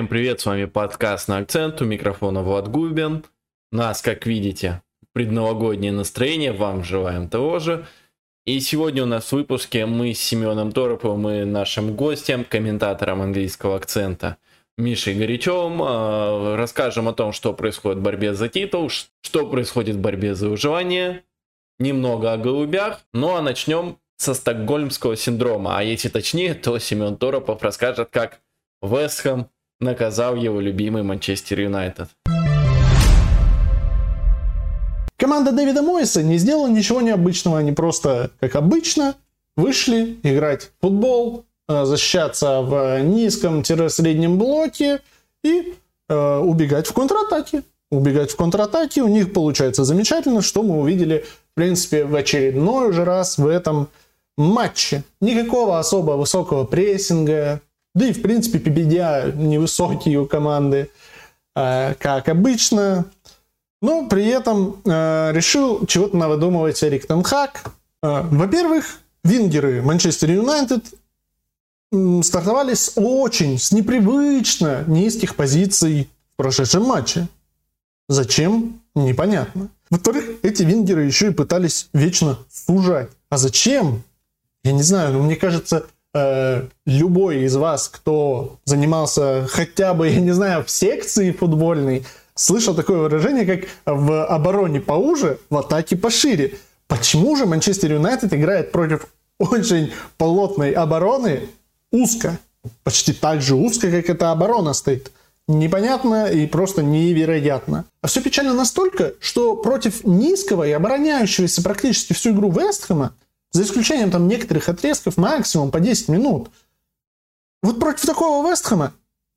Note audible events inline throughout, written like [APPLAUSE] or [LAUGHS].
Всем привет, с вами подкаст на акцент, у микрофона Влад Губин. Нас, как видите, предновогоднее настроение, вам желаем того же. И сегодня у нас в выпуске мы с Семеном Тороповым и нашим гостем, комментатором английского акцента Мишей Горячевым, э, расскажем о том, что происходит в борьбе за титул, что происходит в борьбе за выживание, немного о голубях, ну а начнем со стокгольмского синдрома. А если точнее, то Семен Торопов расскажет, как Вестхэм наказал его любимый Манчестер Юнайтед. Команда Дэвида Мойса не сделала ничего необычного. Они просто, как обычно, вышли играть в футбол, э, защищаться в низком-среднем блоке и э, убегать в контратаке. Убегать в контратаке у них получается замечательно, что мы увидели, в принципе, в очередной уже раз в этом матче. Никакого особо высокого прессинга, да и, в принципе, PBDA невысокие у команды, э, как обычно. Но при этом э, решил чего-то навыдумывать Эрик Тенхак. Э, во-первых, вингеры Манчестер Юнайтед стартовали с очень, с непривычно низких позиций в прошедшем матче. Зачем? Непонятно. Во-вторых, эти вингеры еще и пытались вечно сужать. А зачем? Я не знаю, но мне кажется, э, любой из вас, кто занимался хотя бы, я не знаю, в секции футбольной, слышал такое выражение, как в обороне поуже, в атаке пошире. Почему же Манчестер Юнайтед играет против очень плотной обороны узко? Почти так же узко, как эта оборона стоит. Непонятно и просто невероятно. А все печально настолько, что против низкого и обороняющегося практически всю игру Вестхэма за исключением там некоторых отрезков, максимум по 10 минут. Вот против такого Вестхэма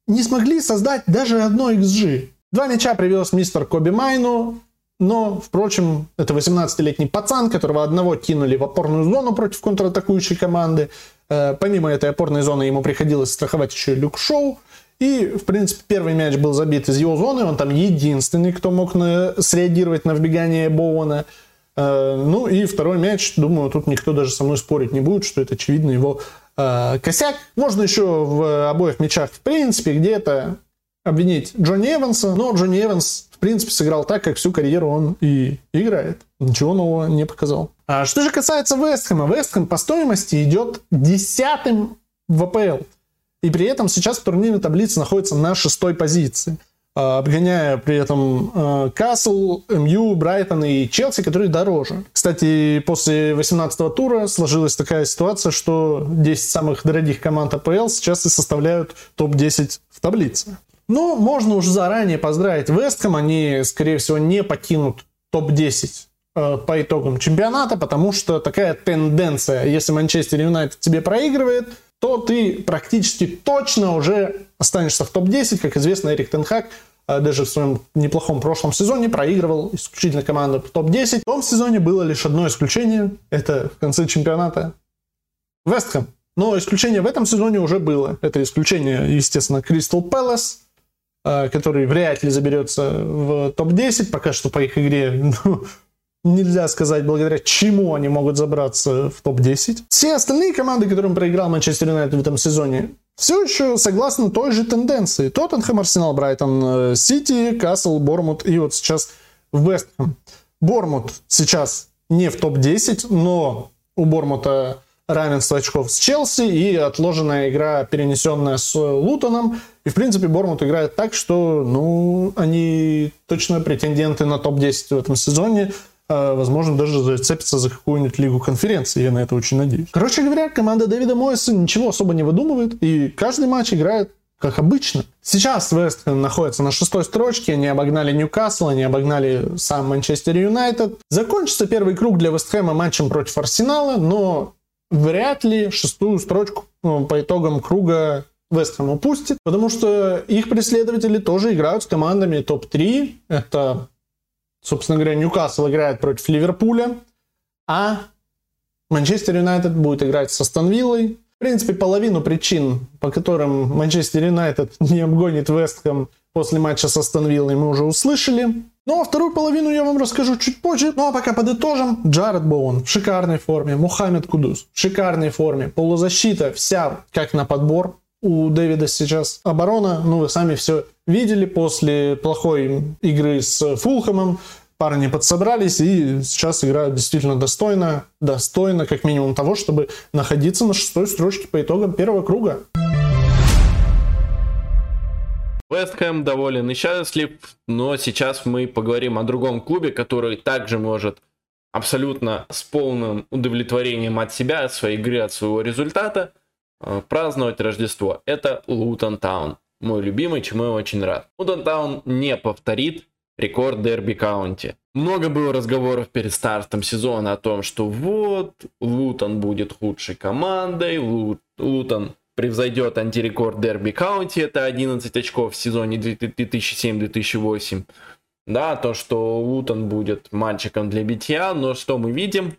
не смогли создать даже одно XG. Два мяча привез мистер Коби Майну, но, впрочем, это 18-летний пацан, которого одного кинули в опорную зону против контратакующей команды. Э, помимо этой опорной зоны ему приходилось страховать еще Люк Шоу. И, в принципе, первый мяч был забит из его зоны. Он там единственный, кто мог на... среагировать на вбегание Боуэна. Э, ну и второй мяч, думаю, тут никто даже со мной спорить не будет, что это очевидно его э, косяк. Можно еще в обоих мячах, в принципе, где-то обвинить Джонни Эванса, но Джонни Эванс, в принципе, сыграл так, как всю карьеру он и играет. Ничего нового не показал. А что же касается Вестхэма, Вестхэм по стоимости идет десятым в АПЛ. И при этом сейчас в турнирной таблице находится на шестой позиции. А, обгоняя при этом а, Касл, МЮ, Брайтон и Челси, которые дороже. Кстати, после 18-го тура сложилась такая ситуация, что 10 самых дорогих команд АПЛ сейчас и составляют топ-10 в таблице. Но можно уже заранее поздравить Вестхэм, они, скорее всего, не покинут топ-10 а, по итогам чемпионата, потому что такая тенденция, если Манчестер Юнайтед тебе проигрывает, то ты практически точно уже останешься в топ-10. Как известно, Эрик Тенхак э, даже в своем неплохом прошлом сезоне проигрывал исключительно команду в топ-10. В том сезоне было лишь одно исключение. Это в конце чемпионата Вестхэм. Но исключение в этом сезоне уже было. Это исключение, естественно, Кристал Пэлас, э, который вряд ли заберется в топ-10. Пока что по их игре [LAUGHS] ну, нельзя сказать, благодаря чему они могут забраться в топ-10. Все остальные команды, которым проиграл Манчестер Юнайтед в этом сезоне, все еще согласны той же тенденции. Тоттенхэм, Арсенал, Брайтон, э, Сити, Касл, Бормут и вот сейчас Вестхэм. Бормут сейчас не в топ-10, но у Бормута равенство очков с Челси и отложенная игра, перенесенная с Лутоном. И, в принципе, Бормут играет так, что, ну, они точно претенденты на топ-10 в этом сезоне. А, возможно, даже зацепится за какую-нибудь лигу конференции. Я на это очень надеюсь. Короче говоря, команда Дэвида Мойса ничего особо не выдумывает, и каждый матч играет как обычно. Сейчас Вест находится на шестой строчке, они обогнали Ньюкасл, они обогнали сам Манчестер Юнайтед. Закончится первый круг для Вестхэма матчем против Арсенала, но вряд ли шестую строчку ну, по итогам круга Вестхэм упустит, потому что их преследователи тоже играют с командами топ-3. Это Собственно говоря, Ньюкасл играет против Ливерпуля, а Манчестер Юнайтед будет играть со Станвиллой. В принципе, половину причин, по которым Манчестер Юнайтед [LAUGHS] не обгонит Вестхэм после матча со Станвиллой, мы уже услышали. Ну а вторую половину я вам расскажу чуть позже. Ну а пока подытожим. Джаред Боуэн в шикарной форме. Мухаммед Кудус в шикарной форме. Полузащита вся как на подбор. у Дэвида сейчас оборона, ну вы сами все видели после плохой игры с Фулхэмом, парни подсобрались и сейчас играют действительно достойно, достойно как минимум того, чтобы находиться на шестой строчке по итогам первого круга. Вест Хэм доволен и счастлив, но сейчас мы поговорим о другом клубе, который также может абсолютно с полным удовлетворением от себя, от своей игры, от своего результата э, праздновать Рождество. Это Лутон Таун. Мой любимый, чему я очень рад. Лутон Таун не повторит рекорд Дерби Каунти. Много было разговоров перед стартом сезона о том, что вот, Лутон будет худшей командой, Лутон превзойдет антирекорд Дерби Каунти, это 11 очков в сезоне 2007-2008. Да, то, что Лутон будет мальчиком для битья, но что мы видим?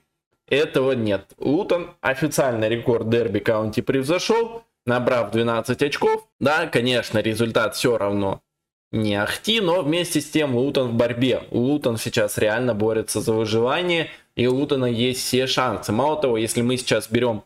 Этого нет. Лутон официально рекорд Дерби Каунти превзошел, набрав 12 очков. Да, конечно, результат все равно не ахти, но вместе с тем Лутон в борьбе. Лутон сейчас реально борется за выживание, и у Лутона есть все шансы. Мало того, если мы сейчас берем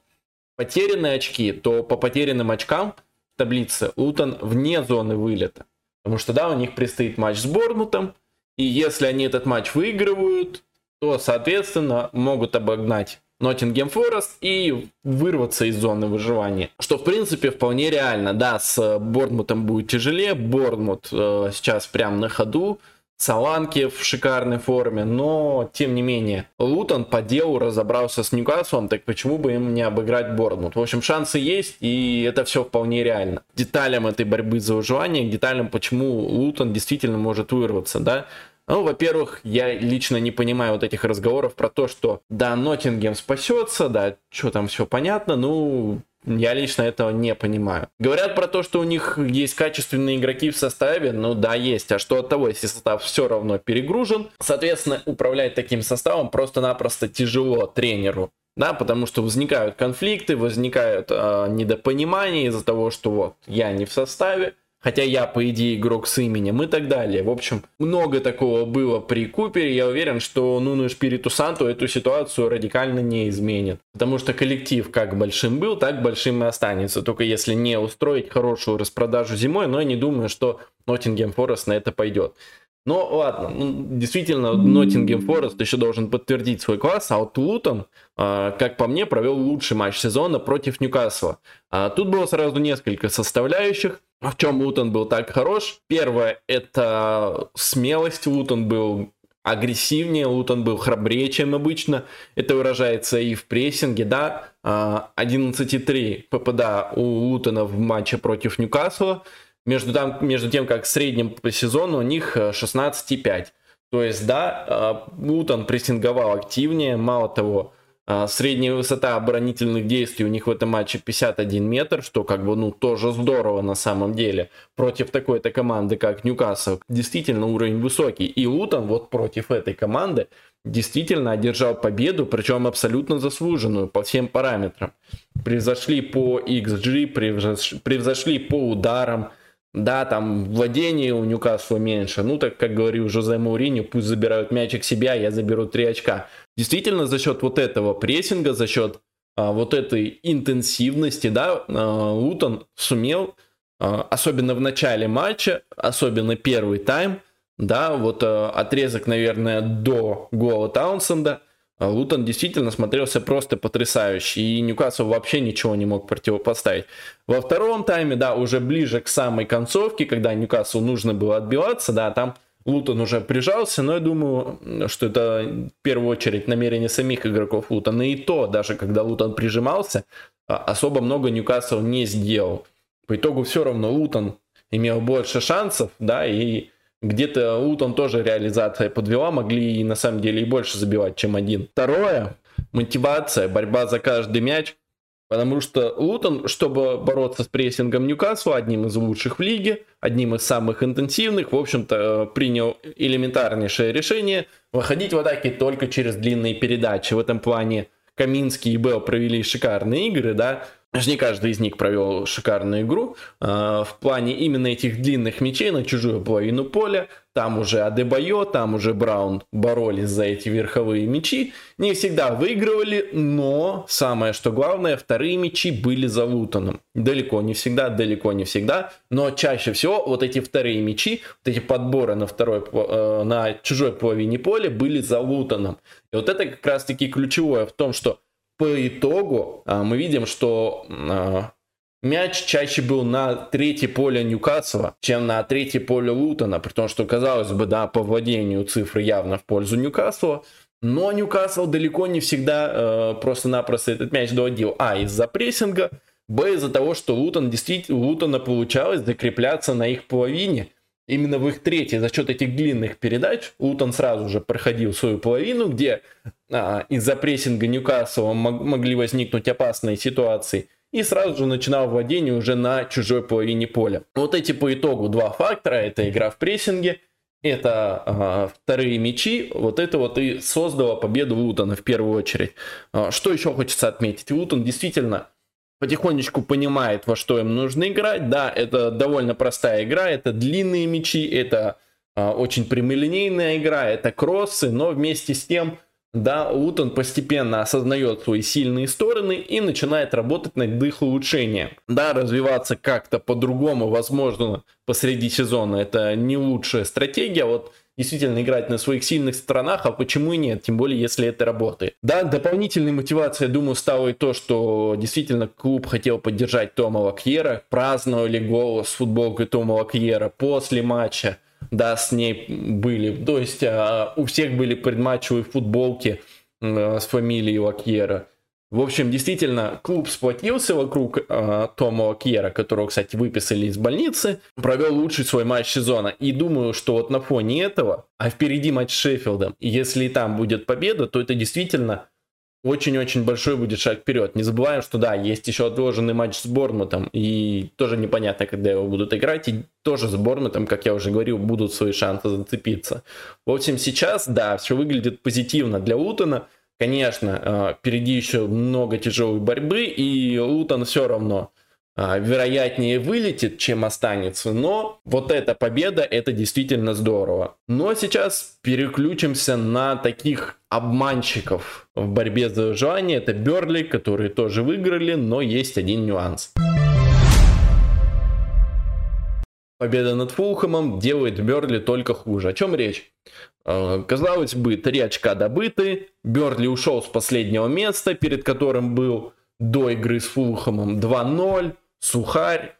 потерянные очки, то по потерянным очкам в таблице Лутон вне зоны вылета. Потому что, да, у них предстоит матч с Борнутом, и если они этот матч выигрывают, то, соответственно, могут обогнать Ноттингем Форест и вырваться из зоны выживания. Что, в принципе, вполне реально. Да, с Борнмутом будет тяжелее. Борнмут э, сейчас прям на ходу. Саланки в шикарной форме, но тем не менее, Лутон по делу разобрался с Ньюкаслом, так почему бы им не обыграть Борнмут? В общем, шансы есть, и это все вполне реально. Деталям этой борьбы за выживание, деталям, почему Лутон действительно может вырваться, да, ну, во-первых, я лично не понимаю вот этих разговоров про то, что да, Ноттингем спасется, да, что там все понятно, ну, я лично этого не понимаю. Говорят про то, что у них есть качественные игроки в составе. Ну да, есть. А что от того, если состав все равно перегружен? Соответственно, управлять таким составом просто-напросто тяжело тренеру. Да, потому что возникают конфликты, возникают э, недопонимания из-за того, что вот я не в составе, Хотя я, по идее, игрок с именем и так далее. В общем, много такого было при Купере. Я уверен, что Нуну Шпириту Санту эту ситуацию радикально не изменит. Потому что коллектив как большим был, так большим и останется. Только если не устроить хорошую распродажу зимой, но я не думаю, что Ноттингем Форест на это пойдет. Но ладно, ну, действительно, Ноттингем Форест еще должен подтвердить свой класс, а вот Лутон, как по мне, провел лучший матч сезона против Ньюкасла. А тут было сразу несколько составляющих. В чем Лутон был так хорош? Первое, это смелость. Лутон был агрессивнее, Лутон был храбрее, чем обычно. Это выражается и в прессинге, да. 11,3 а, ППД у Лутона в матче против Ньюкасла. Между, там, между тем, как в среднем по сезону у них 16,5. То есть, да, а, Лутон прессинговал активнее. Мало того, а, средняя высота оборонительных действий у них в этом матче 51 метр, что как бы, ну, тоже здорово на самом деле. Против такой-то команды, как Ньюкасл, действительно уровень высокий. И Лутон вот против этой команды действительно одержал победу, причем абсолютно заслуженную по всем параметрам. Превзошли по XG, превзошли по ударам, да, там владение у Ньюкасла меньше. Ну, так как говорил Жозе Мауриньо, пусть забирают мячик себя, я заберу 3 очка. Действительно, за счет вот этого прессинга, за счет а, вот этой интенсивности, да, а, Лутон сумел, а, особенно в начале матча, особенно первый тайм, да, вот а, отрезок, наверное, до гола Таунсенда – а Лутон действительно смотрелся просто потрясающе, и Ньюкасл вообще ничего не мог противопоставить. Во втором тайме, да, уже ближе к самой концовке, когда Ньюкаслу нужно было отбиваться, да, там Лутон уже прижался, но я думаю, что это в первую очередь намерение самих игроков Лутона. И то, даже когда Лутон прижимался, а, особо много Ньюкасл не сделал. По итогу все равно Лутон имел больше шансов, да, и где-то Утон тоже реализация подвела, могли и на самом деле и больше забивать, чем один. Второе, мотивация, борьба за каждый мяч. Потому что Лутон, чтобы бороться с прессингом Ньюкасла, одним из лучших в лиге, одним из самых интенсивных, в общем-то, принял элементарнейшее решение выходить в атаке только через длинные передачи. В этом плане Каминский и Белл провели шикарные игры, да, не каждый из них провел шикарную игру. А, в плане именно этих длинных мячей на чужую половину поля. там уже Адебайо, там уже Браун боролись за эти верховые мячи. Не всегда выигрывали, но самое что главное, вторые мячи были за Лутоном. Далеко не всегда, далеко не всегда, но чаще всего вот эти вторые мячи, вот эти подборы на, второй, э, на чужой половине поля были за Лутоном. И вот это как раз таки ключевое в том, что по итогу э, мы видим, что э, мяч чаще был на третье поле Ньюкасла, чем на третье поле Лутона, при том, что, казалось бы, да, по владению цифры явно в пользу Ньюкасла, но Ньюкасл далеко не всегда э, просто-напросто этот мяч доводил. А, из-за прессинга, Б, из-за того, что Лутон действительно, Лутона получалось закрепляться на их половине, именно в их третьей, за счет этих длинных передач, Лутон сразу же проходил свою половину, где а, из-за прессинга Ньюкасла могли возникнуть опасные ситуации – и сразу же начинал владение уже на чужой половине поля. Вот эти по итогу два фактора, это игра в прессинге, это э, вторые мячи, вот это вот и создало победу Лутона в первую очередь. Э, что еще хочется отметить? Лутон действительно потихонечку понимает, во что им нужно играть. Да, это довольно простая игра, это длинные мячи, это э, очень прямолинейная игра, это кроссы, но вместе с тем да, Лутон постепенно осознает свои сильные стороны и начинает работать над их улучшением. Да, развиваться как-то по-другому, возможно, посреди сезона это не лучшая стратегия, вот действительно играть на своих сильных сторонах, а почему и нет, тем более если это работает. Да, дополнительной мотивацией, думаю, стало и то, что действительно клуб хотел поддержать Тома Лакьера, праздновали гол с футболкой Тома Лакьера после матча, да, с ней были. То есть а, у всех были предматчевые футболки а, с фамилией Лакьера. В общем, действительно, клуб сплотился вокруг э, Тома Лакьера, которого, кстати, выписали из больницы, провел лучший свой матч сезона. И думаю, что вот на фоне этого, а впереди матч с Шеффилдом, если и там будет победа, то это действительно очень-очень большой будет шаг вперед. Не забываем, что да, есть еще отложенный матч с Борнмутом, и тоже непонятно, когда его будут играть, и тоже с Борнмутом, как я уже говорил, будут свои шансы зацепиться. В общем, сейчас, да, все выглядит позитивно для Утона. Конечно, а, впереди еще много тяжелой борьбы, и Утон все равно а, вероятнее вылетит, чем останется. Но вот эта победа, это действительно здорово. Но сейчас переключимся на таких обманщиков в борьбе за выживание. Это Берли, которые тоже выиграли, но есть один нюанс. Победа над Фулхэмом делает Берли только хуже. О чем речь? А, казалось бы, три очка добыты. Берли ушел с последнего места, перед которым был до игры с Фулхэмом 2-0 сухарь,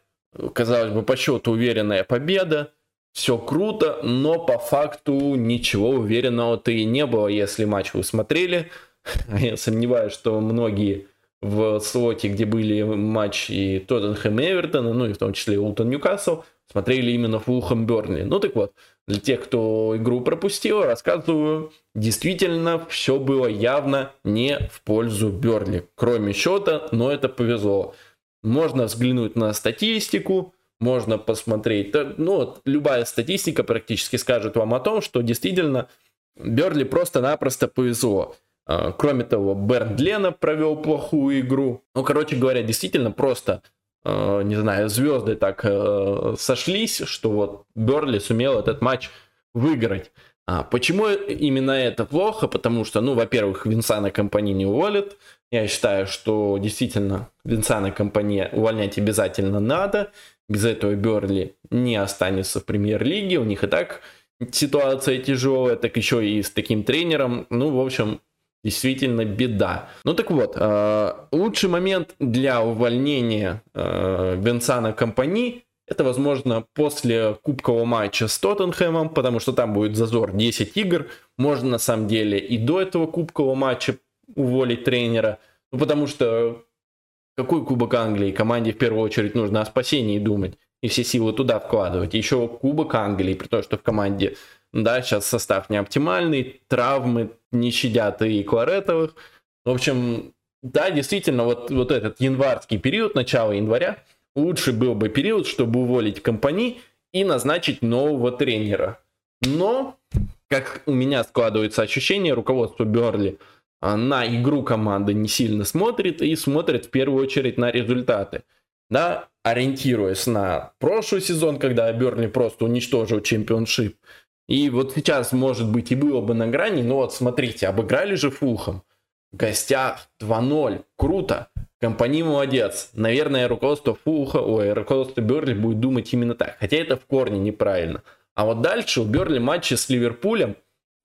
казалось бы, по счету уверенная победа, все круто, но по факту ничего уверенного-то и не было, если матч вы смотрели. [LAUGHS] Я сомневаюсь, что многие в слоте, где были матчи Тоттенхэм и Эвертона, ну и в том числе Ултон Ньюкасл, смотрели именно Фулхэм Бернли. Ну так вот, для тех, кто игру пропустил, рассказываю, действительно все было явно не в пользу Берли. Кроме счета, но это повезло. Можно взглянуть на статистику, можно посмотреть. Ну, вот, любая статистика практически скажет вам о том, что действительно Берли просто-напросто повезло. А, кроме того, Берн Лена провел плохую игру. Ну, короче говоря, действительно просто, не знаю, звезды так а, сошлись, что вот Берли сумел этот матч выиграть. А почему именно это плохо? Потому что, ну, во-первых, Винсана компании не уволят. Я считаю, что действительно Винсана компания увольнять обязательно надо. Без этого Берли не останется в премьер-лиге. У них и так ситуация тяжелая, так еще и с таким тренером. Ну, в общем, действительно беда. Ну так вот, э, лучший момент для увольнения э, Винсана компании это, возможно, после кубкового матча с Тоттенхэмом, потому что там будет зазор 10 игр. Можно, на самом деле, и до этого кубкового матча уволить тренера. Ну, потому что какой Кубок Англии? Команде в первую очередь нужно о спасении думать и все силы туда вкладывать. Еще Кубок Англии, при том, что в команде, да, сейчас состав не оптимальный, травмы не щадят и Кларетовых. В общем, да, действительно, вот, вот этот январский период, начало января, лучший был бы период, чтобы уволить компании и назначить нового тренера. Но, как у меня складывается ощущение, руководство Берли а, на игру команды не сильно смотрит и смотрит в первую очередь на результаты. Да, ориентируясь на прошлый сезон, когда Берли просто уничтожил чемпионшип, И вот сейчас, может быть, и было бы на грани, но вот смотрите, обыграли же Фулхам. Гостях 2-0. Круто. Компания молодец. Наверное, руководство Фулха, ой, руководство Берли будет думать именно так. Хотя это в корне неправильно. А вот дальше у Берли матчи с Ливерпулем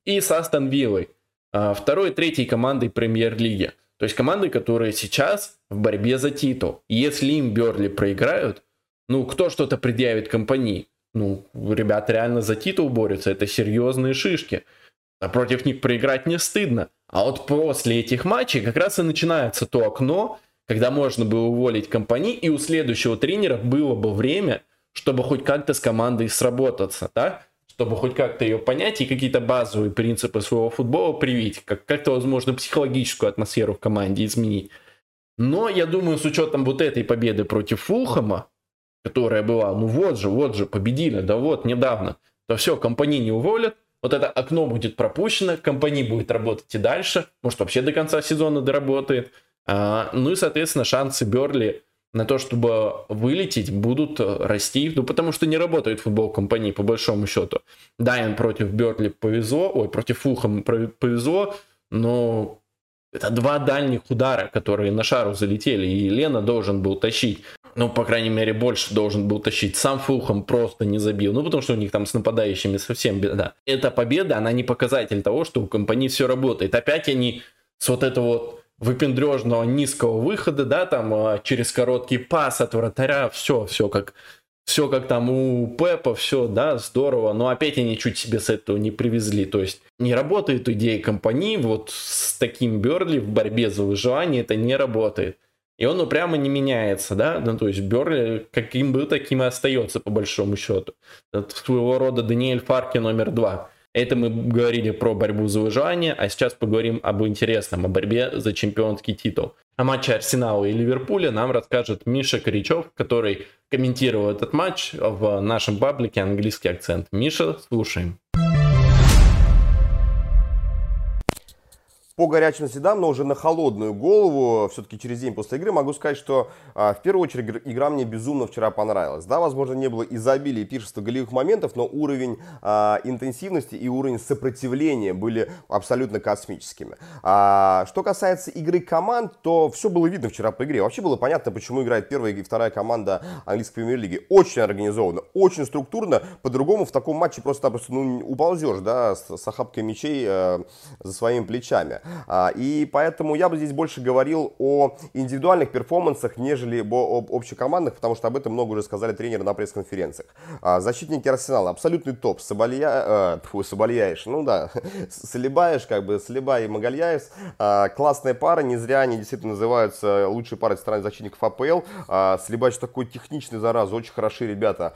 и с Астон Виллой. А, второй и третьей командой премьер-лиги. То есть команды, которые сейчас в борьбе за титул. Если им Берли проиграют, ну, кто что-то предъявит компании? Ну, ребята реально за титул борются, это серьезные шишки. А против них проиграть не стыдно. А вот после этих матчей как раз и начинается то окно, когда можно было уволить компании, и у следующего тренера было бы время, чтобы хоть как-то с командой сработаться, да? чтобы хоть как-то ее понять и какие-то базовые принципы своего футбола привить, как- как-то, возможно, психологическую атмосферу в команде изменить. Но я думаю, с учетом вот этой победы против Фулхама, которая была, ну вот же, вот же, победили, да вот, недавно, то все, компании не уволят, вот это окно будет пропущено, компания будет работать и дальше, может вообще до конца сезона доработает. А, ну и, соответственно, шансы Берли на то, чтобы вылететь, будут расти, ну потому что не работает футбол компании по большому счету. Да, им против Берли повезло, ой, против Фулхэма повезло, но это два дальних удара, которые на шару залетели, и Лена должен был тащить. Ну, по крайней мере, больше должен был тащить. Сам Фулхэм просто не забил. Ну, потому что у них там с нападающими совсем беда. Эта победа, она не показатель того, что у компании все работает. Опять они с вот этого вот выпендрежного низкого выхода, да, там а, через короткий пас от вратаря, все, все как все как там у Пепа, все, да, здорово, но опять они чуть себе с этого не привезли, то есть не работает идея компании, вот с таким Берли в борьбе за выживание это не работает. И он упрямо не меняется, да, ну, то есть Берли каким был, таким и остается по большому счету. Это своего рода Даниэль Фарки номер два. Это мы говорили про борьбу за выживание, а сейчас поговорим об интересном, о борьбе за чемпионский титул. О матче Арсенала и Ливерпуля нам расскажет Миша Корячев, который комментировал этот матч в нашем паблике «Английский акцент». Миша, слушаем. По горячим следам, но уже на холодную голову, все-таки через день после игры, могу сказать, что а, в первую очередь игра мне безумно вчера понравилась. Да, возможно, не было изобилия и пиршества голевых моментов, но уровень а, интенсивности и уровень сопротивления были абсолютно космическими. А, что касается игры команд, то все было видно вчера по игре. Вообще было понятно, почему играет первая и вторая команда английской премьер-лиги. Очень организованно, очень структурно. По-другому в таком матче просто-напросто ну, уползешь, да, с, с охапкой мячей э, за своими плечами. А, и поэтому я бы здесь больше говорил о индивидуальных перформансах, нежели об общекомандных, потому что об этом много уже сказали тренеры на пресс-конференциях. А, защитники Арсенала, абсолютный топ. Соболья... Э, фу, Собольяеш, ну да, [LAUGHS] Солибаеш, как бы, Солиба и Магальяес. А, классная пара, не зря они действительно называются лучшей парой страны защитников АПЛ. Солибаеш такой техничный, зараза, очень хороши ребята.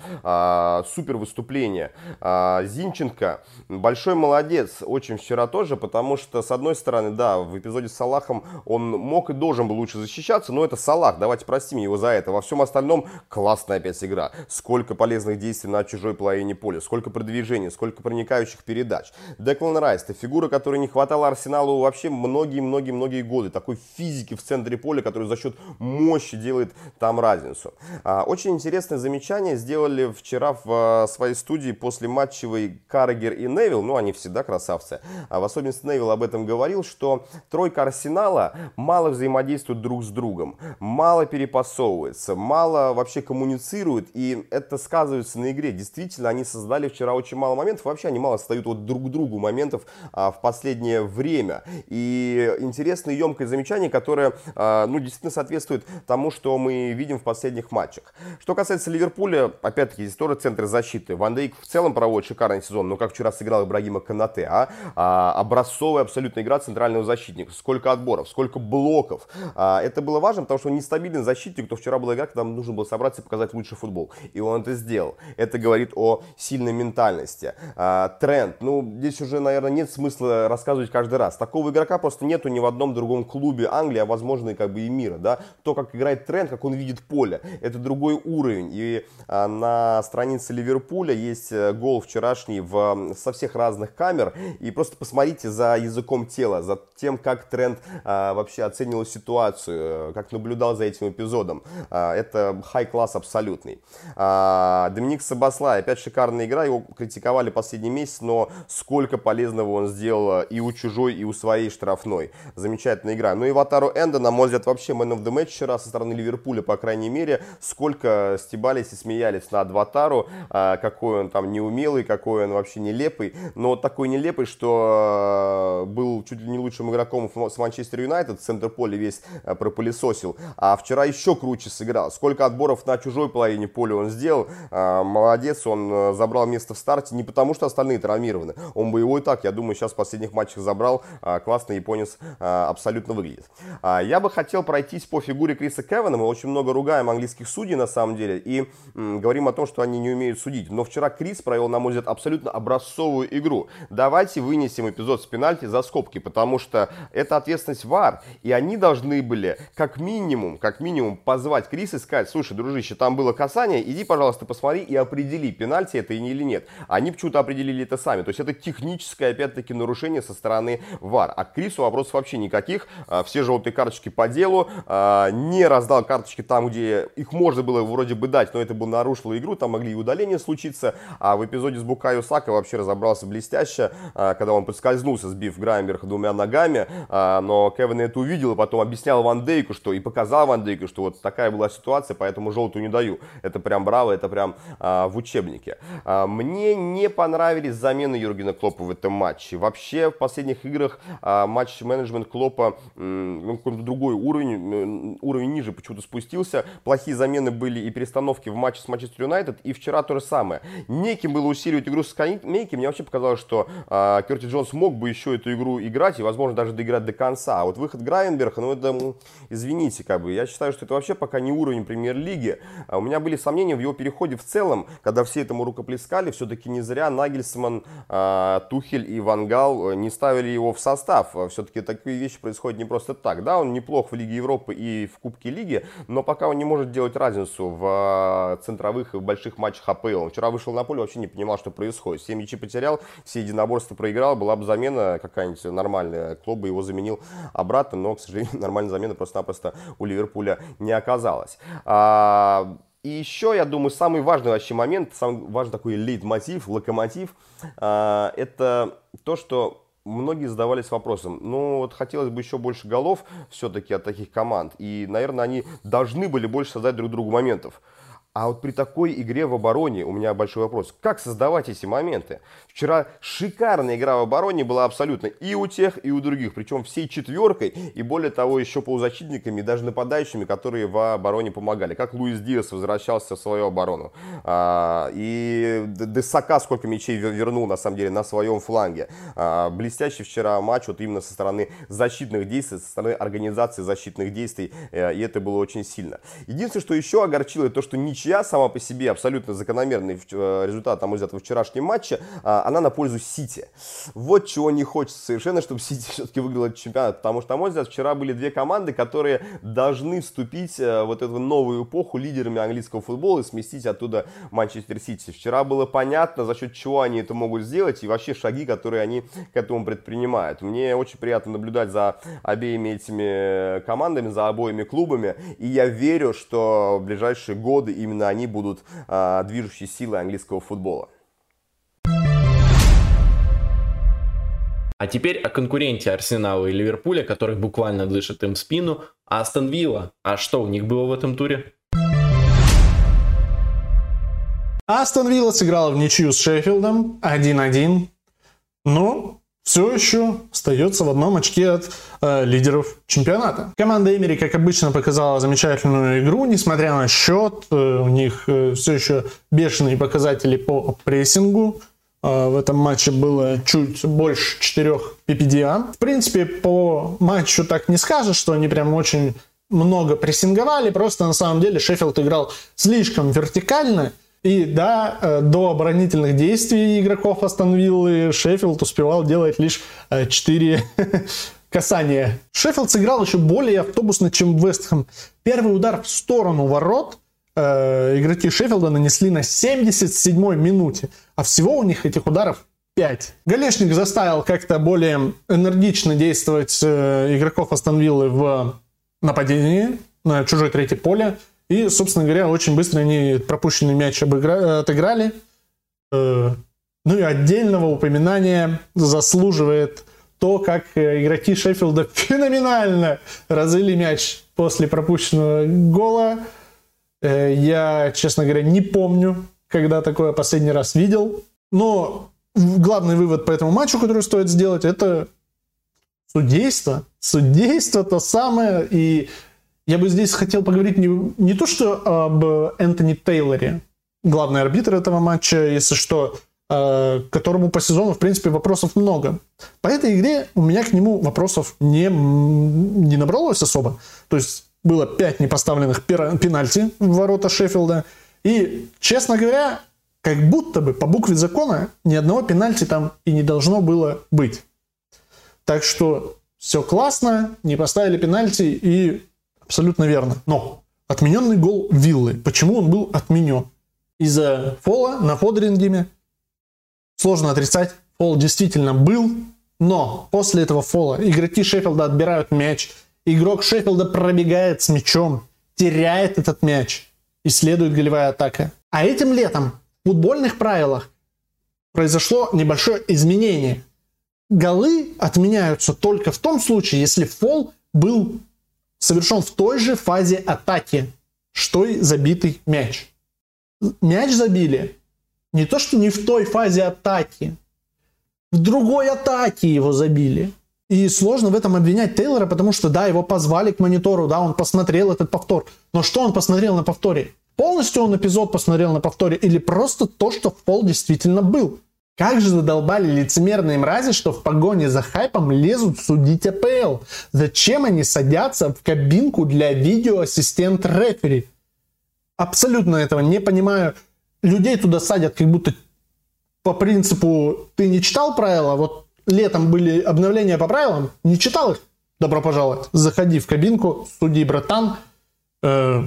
Супер выступление. Зинченко, большой молодец, очень вчера тоже, потому что, с одной стороны, стороны, да, в эпизоде с Салахом он мог и должен был лучше защищаться, но это Салах, давайте простим его за это. Во всем остальном классная опять игра. Сколько полезных действий на чужой половине поля, сколько продвижений, сколько проникающих передач. Деклан Райс, это фигура, которой не хватало Арсеналу вообще многие-многие-многие годы. Такой физики в центре поля, который за счет мощи делает там разницу. А, очень интересное замечание сделали вчера в а, своей студии после матчевой Каррегер и Невил. Ну, они всегда красавцы. А в особенности Невил об этом говорил, что тройка Арсенала мало взаимодействует друг с другом, мало перепасовывается, мало вообще коммуницирует, и это сказывается на игре. Действительно, они создали вчера очень мало моментов, вообще они мало создают вот друг другу моментов а, в последнее время. И интересное емкое замечание, которое, а, ну, действительно соответствует тому, что мы видим в последних матчах. Что касается Ливерпуля, опять-таки, здесь тоже центр защиты. Ван Дейк в целом проводит шикарный сезон, но как вчера сыграл Ибрагима Канате, а? а образцовая абсолютно игра центрального защитника, сколько отборов, сколько блоков. А, это было важно, потому что он нестабильный защитник, то вчера была игра, когда нужно было собраться и показать лучший футбол. И он это сделал. Это говорит о сильной ментальности. А, тренд. Ну, здесь уже, наверное, нет смысла рассказывать каждый раз. Такого игрока просто нету ни в одном другом клубе Англии, а возможно и как бы и мира. Да? То, как играет тренд, как он видит поле, это другой уровень. И а, на странице Ливерпуля есть э, гол вчерашний в, со всех разных камер. И просто посмотрите за языком тела, за тем, как тренд а, вообще оценивал ситуацию, как наблюдал за этим эпизодом. А, это хай-класс абсолютный. А, Доминик Сабаслай, опять шикарная игра, его критиковали последний месяц, но сколько полезного он сделал и у чужой, и у своей штрафной. Замечательная игра. Ну и Ватару Энда, на мой взгляд, вообще man of the match вчера со стороны Ливерпуля, по крайней мере. Сколько стебались и смеялись над Ватару, какой он там неумелый, какой он вообще нелепый. Но такой нелепый, что был чуть ли не лучшим игроком с Манчестер Юнайтед, центр поля весь пропылесосил. А вчера еще круче сыграл. Сколько отборов на чужой половине поля он сделал. Молодец, он забрал место в старте не потому, что остальные травмированы. Он бы его и так, я думаю, сейчас в последних матчах забрал. Классно японец абсолютно выглядит. Я бы хотел пройтись по фигуре Криса Кевана. Мы очень много ругаем английских судей на самом деле и говорим о том, что они не умеют судить. Но вчера Крис провел, на мой взгляд, абсолютно образцовую игру. Давайте вынесем эпизод с пенальти за скобки, потому что это ответственность ВАР, и они должны были как минимум, как минимум позвать Криса и сказать, слушай, дружище, там было касание, иди, пожалуйста, посмотри и определи, пенальти это или нет. Они почему-то определили это сами, то есть это техническое, опять-таки, нарушение со стороны ВАР. А к Крису вопросов вообще никаких, а, все желтые карточки по делу, а, не раздал карточки там, где их можно было вроде бы дать, но это бы нарушило игру, там могли и удаления случиться, а в эпизоде с Букаю Сака вообще разобрался блестяще, а, когда он подскользнулся, сбив Граймберга двумя ногами, но Кевин это увидел и потом объяснял Ван Дейку, что и показал Ван Дейку, что вот такая была ситуация, поэтому желтую не даю. Это прям браво, это прям в учебнике. мне не понравились замены Юргена Клопа в этом матче. Вообще в последних играх матч-менеджмент Клопа ну, какой-то другой уровень, уровень ниже почему-то спустился. Плохие замены были и перестановки в матче с Манчестер Юнайтед, и вчера то же самое. Неким было усиливать игру с скамейки. Мне вообще показалось, что э, Керти Джонс мог бы еще эту игру играть, и, возможно, даже доиграть до конца. А вот выход Грайенберга, ну, это, извините, как бы, я считаю, что это вообще пока не уровень премьер-лиги. А у меня были сомнения в его переходе в целом, когда все этому рукоплескали, все-таки не зря Нагельсман, э, Тухель и Вангал не ставили его в состав. Все-таки такие вещи происходят не просто так. Да, он неплох в Лиге Европы и в Кубке Лиги, но пока он не может делать разницу в центровых и в больших матчах АПЛ. Он вчера вышел на поле, вообще не понимал, что происходит. Все мячи потерял, все единоборства проиграл, была бы замена какая-нибудь нормальная. Клуб бы его заменил обратно, но, к сожалению, [LAUGHS] нормальной замены просто-напросто у Ливерпуля не оказалось. А, и еще, я думаю, самый важный вообще момент, самый важный такой лейтмотив, локомотив, а, это то, что многие задавались вопросом, ну вот хотелось бы еще больше голов все-таки от таких команд, и, наверное, они должны были больше создать друг другу моментов. А вот при такой игре в обороне у меня большой вопрос. Как создавать эти моменты? Вчера шикарная игра в обороне была абсолютно и у тех, и у других. Причем всей четверкой, и более того, еще полузащитниками, даже нападающими, которые в обороне помогали. Как Луис Диас возвращался в свою оборону. А, и Десака сколько мячей вернул, на самом деле, на своем фланге. А, блестящий вчера матч вот именно со стороны защитных действий, со стороны организации защитных действий. Э, и это было очень сильно. Единственное, что еще огорчило, то, что ничья ничья сама по себе абсолютно закономерный э, результат, мой взгляд, во вчерашнем матче, а, она на пользу Сити. Вот чего не хочется совершенно, чтобы Сити [LAUGHS] все-таки выиграл этот чемпионат, потому что, на мой взгляд, вчера были две команды, которые должны вступить э, в вот эту новую эпоху лидерами английского футбола и сместить оттуда Манчестер Сити. Вчера было понятно, за счет чего они это могут сделать и вообще шаги, которые они к этому предпринимают. Мне очень приятно наблюдать за обеими этими командами, за обоими клубами, и я верю, что в ближайшие годы именно именно они будут а, движущей силой английского футбола. А теперь о конкуренте Арсенала и Ливерпуля, который буквально дышит им в спину. Астон Вилла. А что у них было в этом туре? Астон Вилла сыграла в ничью с Шеффилдом 1-1. Ну, все еще остается в одном очке от э, лидеров чемпионата. Команда Эмери, как обычно, показала замечательную игру, несмотря на счет. Э, у них э, все еще бешеные показатели по прессингу. Э, в этом матче было чуть больше 4 PPDA. В принципе, по матчу так не скажешь, что они прям очень много прессинговали. Просто на самом деле Шеффилд играл слишком вертикально – и да, э, до оборонительных действий игроков остановил, Шеффилд успевал делать лишь 4 э, [LAUGHS] касания. Шеффилд сыграл еще более автобусно, чем Вестхэм. Первый удар в сторону ворот э, игроки Шеффилда нанесли на 77-й минуте. А всего у них этих ударов 5. Галешник заставил как-то более энергично действовать э, игроков Астон в нападении на чужой третье поле. И, собственно говоря, очень быстро они пропущенный мяч обыгра... отыграли. Э, ну и отдельного упоминания заслуживает то, как э, игроки Шеффилда [LAUGHS] феноменально развели мяч после пропущенного гола. Э, я, честно говоря, не помню, когда такое последний раз видел. Но главный вывод по этому матчу, который стоит сделать, это судейство. Судейство то самое. И я бы здесь хотел поговорить не, не то, что об Энтони Тейлоре, главный арбитр этого матча, если что, э, которому по сезону, в принципе, вопросов много. По этой игре у меня к нему вопросов не, не набралось особо. То есть было 5 непоставленных пенальти в ворота Шеффилда. И, честно говоря, как будто бы по букве закона ни одного пенальти там и не должно было быть. Так что все классно, не поставили пенальти и абсолютно верно. Но отмененный гол Виллы. Почему он был отменен? Из-за фола на Фодрингеме. Сложно отрицать. Фол действительно был. Но после этого фола игроки Шеффилда отбирают мяч. Игрок Шеффилда пробегает с мячом, теряет этот мяч и следует голевая атака. А этим летом в футбольных правилах произошло небольшое изменение. Голы отменяются только в том случае, если фол был совершен в той же фазе атаки, что и забитый мяч. Мяч забили не то, что не в той фазе атаки, в другой атаке его забили. И сложно в этом обвинять Тейлора, потому что, да, его позвали к монитору, да, он посмотрел этот повтор. Но что он посмотрел на повторе? Полностью он эпизод посмотрел на повторе или просто то, что в пол действительно был? Как же задолбали лицемерные мрази, что в погоне за хайпом лезут судить АПЛ? Зачем они садятся в кабинку для видеоассистент рефери? Абсолютно этого не понимаю. Людей туда садят как будто по принципу ты не читал правила, вот летом были обновления по правилам, не читал их? Добро пожаловать. Заходи в кабинку, судьи, братан. Э,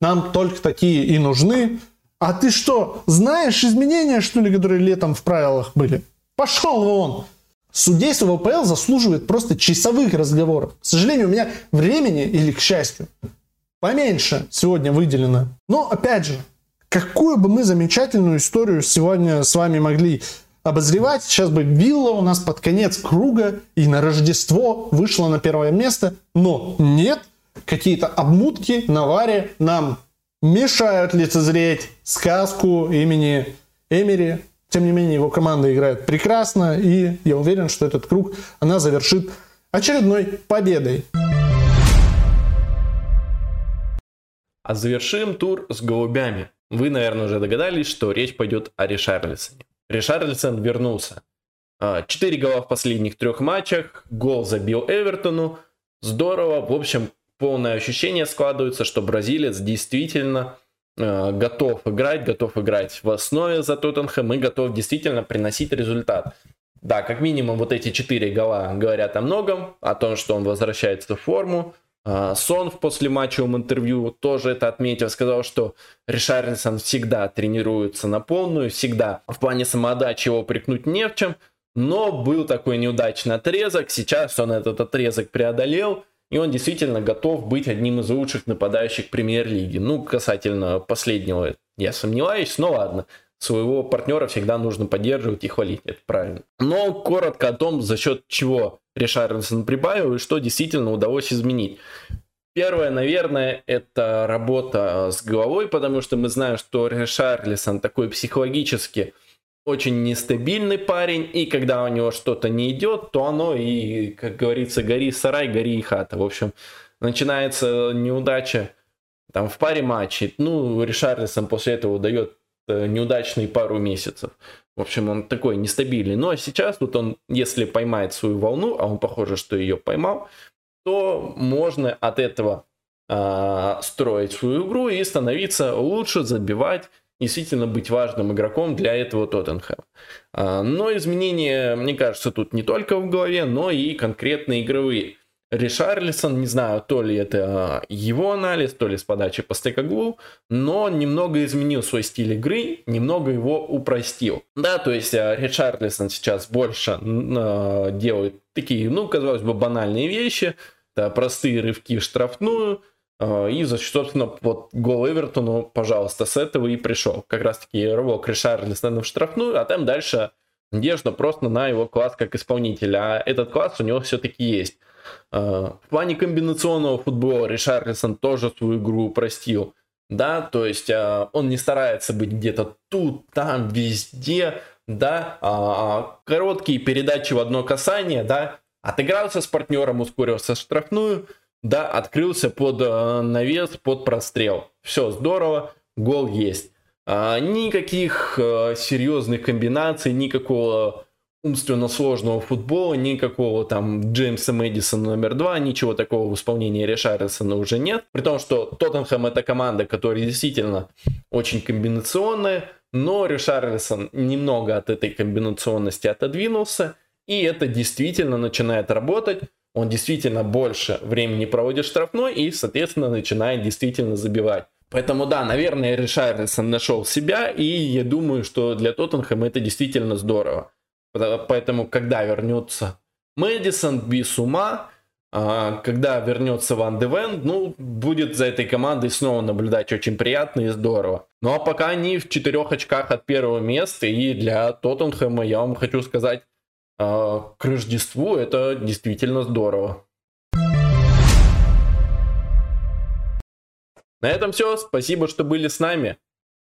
нам только такие и нужны. А ты что, знаешь изменения, что ли, которые летом в правилах были? Пошел вон! Судейство в АПЛ заслуживает просто часовых разговоров. К сожалению, у меня времени, или к счастью, поменьше сегодня выделено. Но, опять же, какую бы мы замечательную историю сегодня с вами могли обозревать. Сейчас бы Вилла у нас под конец круга и на Рождество вышла на первое место. Но нет, какие-то обмутки на варе нам мешают лицезреть сказку имени Эмери. Тем не менее, его команда играет прекрасно, и я уверен, что этот круг она завершит очередной победой. А завершим тур с голубями. Вы, наверное, уже догадались, что речь пойдет о Ришарлисоне. Ришарлисон вернулся. А, четыре гола в последних трех матчах, гол забил Эвертону. Здорово. В общем, полное ощущение складывается, что бразилец действительно готов играть, готов играть в основе за Тоттенхэм и готов действительно приносить результат. Да, как минимум вот эти четыре гола говорят о многом, о том, что он возвращается в форму. А, Сон в послематчевом интервью тоже это отметил, сказал, что Ришарлисон всегда тренируется на полную, всегда в плане самоотдачи его прикнуть не в чем, но был такой неудачный отрезок, сейчас он этот отрезок преодолел, и он действительно готов быть одним из лучших нападающих премьер-лиги. Ну, касательно последнего я сомневаюсь, но ладно. Своего партнера всегда нужно поддерживать и хвалить, это правильно. Но коротко о том, за счет чего Ришарлисон прибавил и что действительно удалось изменить. Первое, наверное, это работа с головой, потому что мы знаем, что Ришарлисон такой психологически очень нестабильный парень, и когда у него что-то не идет, то оно и, как говорится, гори сарай, гори и хата. В общем, начинается неудача там в паре матчей. Ну, Ришарлисон после этого дает э, неудачные пару месяцев. В общем, он такой нестабильный. Но сейчас тут он, если поймает свою волну, а он похоже, что ее поймал, то можно от этого э, строить свою игру и становиться лучше, забивать действительно быть важным игроком для этого Тоттенхэма. Но изменения, мне кажется, тут не только в голове, но и конкретные игровые. Ришарлисон, не знаю, то ли это его анализ, то ли с подачи по стекоглу, но немного изменил свой стиль игры, немного его упростил. Да, то есть э, Ришарлисон сейчас больше делает такие, ну, казалось бы, банальные вещи, да, простые рывки в штрафную, и, за собственно, вот гол Эвертону, пожалуйста, с этого и пришел. Как раз-таки рывок Ришарлисона в штрафную, а там дальше надежда просто на его класс как исполнителя. А этот класс у него все-таки есть. А, в плане комбинационного футбола Ришарлисон тоже свою игру упростил. Да, то есть а, он не старается быть где-то тут, там, везде, да, а, короткие передачи в одно касание, да, отыгрался с партнером, ускорился штрафную, да, открылся под навес, под прострел. Все здорово, гол есть. Никаких серьезных комбинаций, никакого умственно сложного футбола, никакого там Джеймса Мэдисона номер два, ничего такого в исполнении Ришарлисона уже нет. При том, что Тоттенхэм это команда, которая действительно очень комбинационная, но Ришарлисон немного от этой комбинационности отодвинулся, и это действительно начинает работать. Он действительно больше времени проводит штрафной и, соответственно, начинает действительно забивать. Поэтому да, наверное, Ришарлисон нашел себя, и я думаю, что для Тоттенхэма это действительно здорово. Поэтому, когда вернется Мэдисон, без ума, а, когда вернется Ван Девен, ну, будет за этой командой снова наблюдать очень приятно и здорово. Ну, а пока они в четырех очках от первого места, и для Тоттенхэма, я вам хочу сказать, к Рождеству это действительно здорово. На этом все. Спасибо, что были с нами.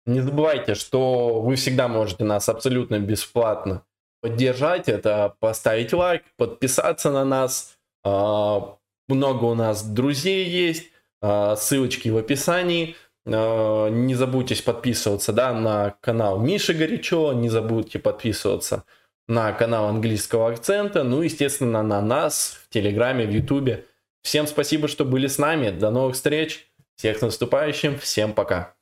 Не забывайте, что вы всегда можете нас абсолютно бесплатно поддержать, это поставить лайк, подписаться на нас. А, много у нас друзей есть, а, ссылочки в описании. А, не забудьте подписываться да, на канал Миши Горячо, не забудьте подписываться на канал английского акцента, ну, естественно, на нас в Телеграме, в Ютубе. Всем спасибо, что были с нами. До новых встреч. Всех с наступающим. Всем пока.